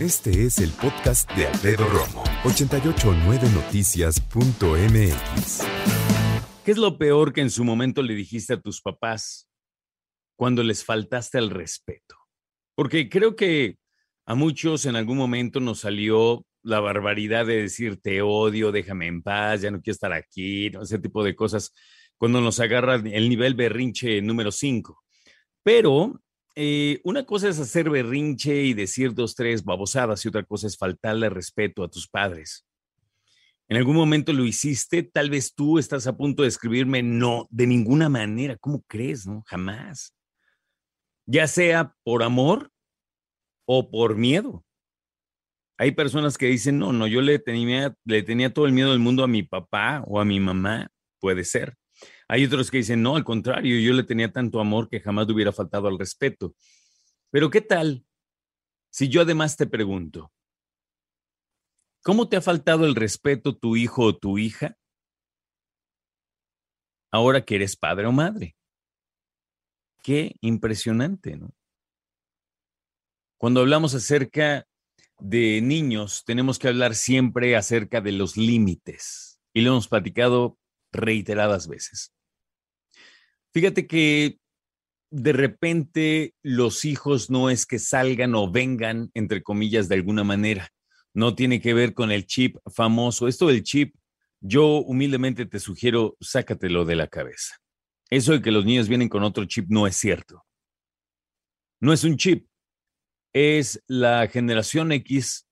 Este es el podcast de Alfredo Romo. 889noticias.mx. ¿Qué es lo peor que en su momento le dijiste a tus papás cuando les faltaste al respeto? Porque creo que a muchos en algún momento nos salió la barbaridad de decir te odio, déjame en paz, ya no quiero estar aquí, ese tipo de cosas, cuando nos agarra el nivel berrinche número 5. Pero eh, una cosa es hacer berrinche y decir dos, tres babosadas y otra cosa es faltarle respeto a tus padres. En algún momento lo hiciste, tal vez tú estás a punto de escribirme, no, de ninguna manera, ¿cómo crees? No, jamás. Ya sea por amor o por miedo. Hay personas que dicen, no, no, yo le tenía, le tenía todo el miedo del mundo a mi papá o a mi mamá, puede ser. Hay otros que dicen, no, al contrario, yo le tenía tanto amor que jamás le hubiera faltado al respeto. Pero ¿qué tal si yo además te pregunto, ¿cómo te ha faltado el respeto tu hijo o tu hija ahora que eres padre o madre? Qué impresionante, ¿no? Cuando hablamos acerca de niños, tenemos que hablar siempre acerca de los límites. Y lo hemos platicado reiteradas veces. Fíjate que de repente los hijos no es que salgan o vengan, entre comillas, de alguna manera. No tiene que ver con el chip famoso. Esto del chip, yo humildemente te sugiero, sácatelo de la cabeza. Eso de que los niños vienen con otro chip no es cierto. No es un chip. Es la generación X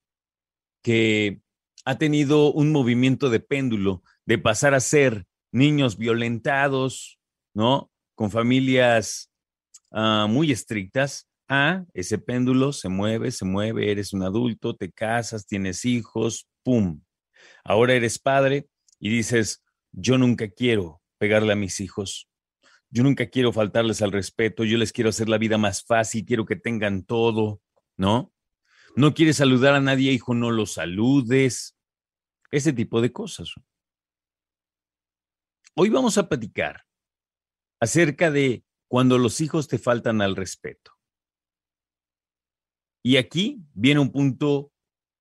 que ha tenido un movimiento de péndulo de pasar a ser niños violentados, ¿no? Con familias ah, muy estrictas. Ese péndulo se mueve, se mueve, eres un adulto, te casas, tienes hijos, ¡pum! Ahora eres padre y dices, yo nunca quiero pegarle a mis hijos, yo nunca quiero faltarles al respeto, yo les quiero hacer la vida más fácil, quiero que tengan todo, ¿no? No quieres saludar a nadie, hijo, no lo saludes. Ese tipo de cosas. Hoy vamos a platicar acerca de cuando los hijos te faltan al respeto. Y aquí viene un punto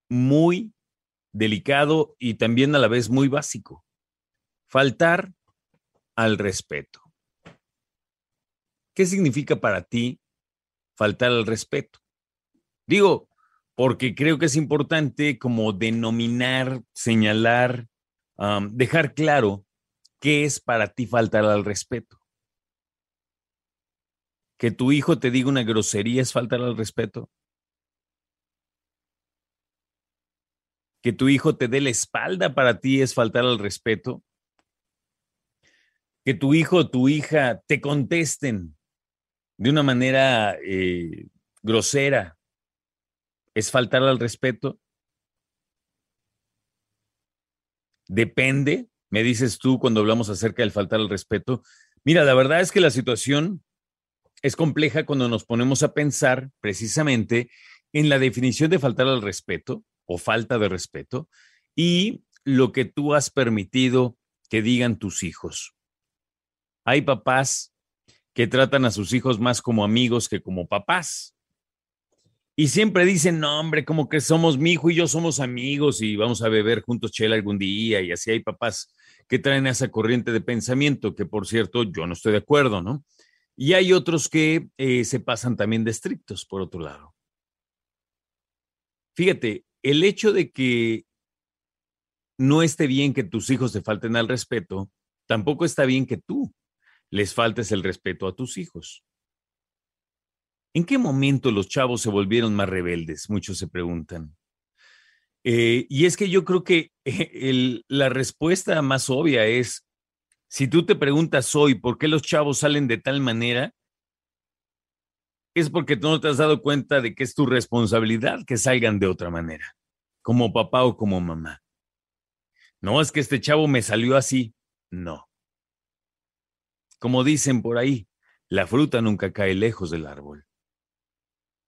muy delicado y también a la vez muy básico. Faltar al respeto. ¿Qué significa para ti faltar al respeto? Digo, porque creo que es importante como denominar, señalar, dejar claro ¿qué es para ti faltar al respeto? ¿Que tu hijo te diga una grosería es faltar al respeto? ¿Que tu hijo te dé la espalda para ti es faltar al respeto? ¿Que tu hijo o tu hija te contesten de una manera eh, grosera es faltar al respeto? Depende me dices tú cuando hablamos acerca del faltar al respeto. Mira, la verdad es que la situación es compleja cuando nos ponemos a pensar precisamente en la definición de faltar al respeto o falta de respeto y lo que tú has permitido que digan tus hijos. Hay papás que tratan a sus hijos más como amigos que como papás. Y siempre dicen, no, hombre, como que somos mi hijo y yo somos amigos y vamos a beber juntos chela algún día. Y así hay papás que traen esa corriente de pensamiento, que por cierto yo no estoy de acuerdo, ¿no? Y hay otros que eh, se pasan también de estrictos, por otro lado. Fíjate, el hecho de que no esté bien que tus hijos te falten al respeto, tampoco está bien que tú les faltes el respeto a tus hijos. ¿En qué momento los chavos se volvieron más rebeldes? Muchos se preguntan. Eh, y es que yo creo que la respuesta más obvia es, si tú te preguntas hoy por qué los chavos salen de tal manera, es porque tú no te has dado cuenta de que es tu responsabilidad que salgan de otra manera, como papá o como mamá. No es que este chavo me salió así, no. Como dicen por ahí, la fruta nunca cae lejos del árbol.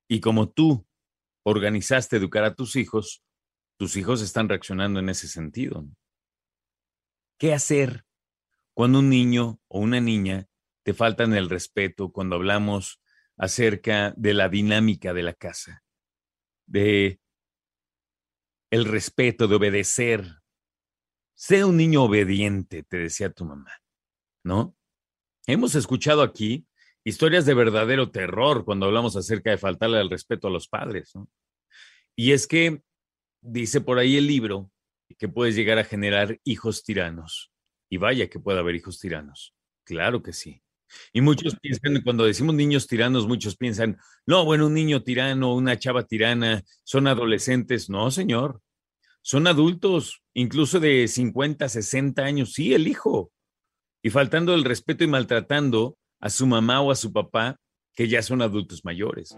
Y como tú organizaste educar a tus hijos, tus hijos están reaccionando en ese sentido. ¿Qué hacer cuando un niño o una niña te faltan el respeto cuando hablamos acerca de la dinámica de la casa, de el respeto, de obedecer. Sea un niño obediente, te decía tu mamá, ¿no? Hemos escuchado aquí historias de verdadero terror cuando hablamos acerca de faltarle el respeto a los padres, ¿no? Y es que dice por ahí el libro que puedes llegar a generar hijos tiranos. Y vaya que puede haber hijos tiranos. Claro que sí. Y muchos piensan, cuando decimos niños tiranos, muchos piensan, no, bueno, un niño tirano, una chava tirana, son adolescentes. No, señor, son adultos, incluso de 50, 60 años, sí, el hijo. Y faltando el respeto y maltratando a su mamá o a su papá, que ya son adultos mayores.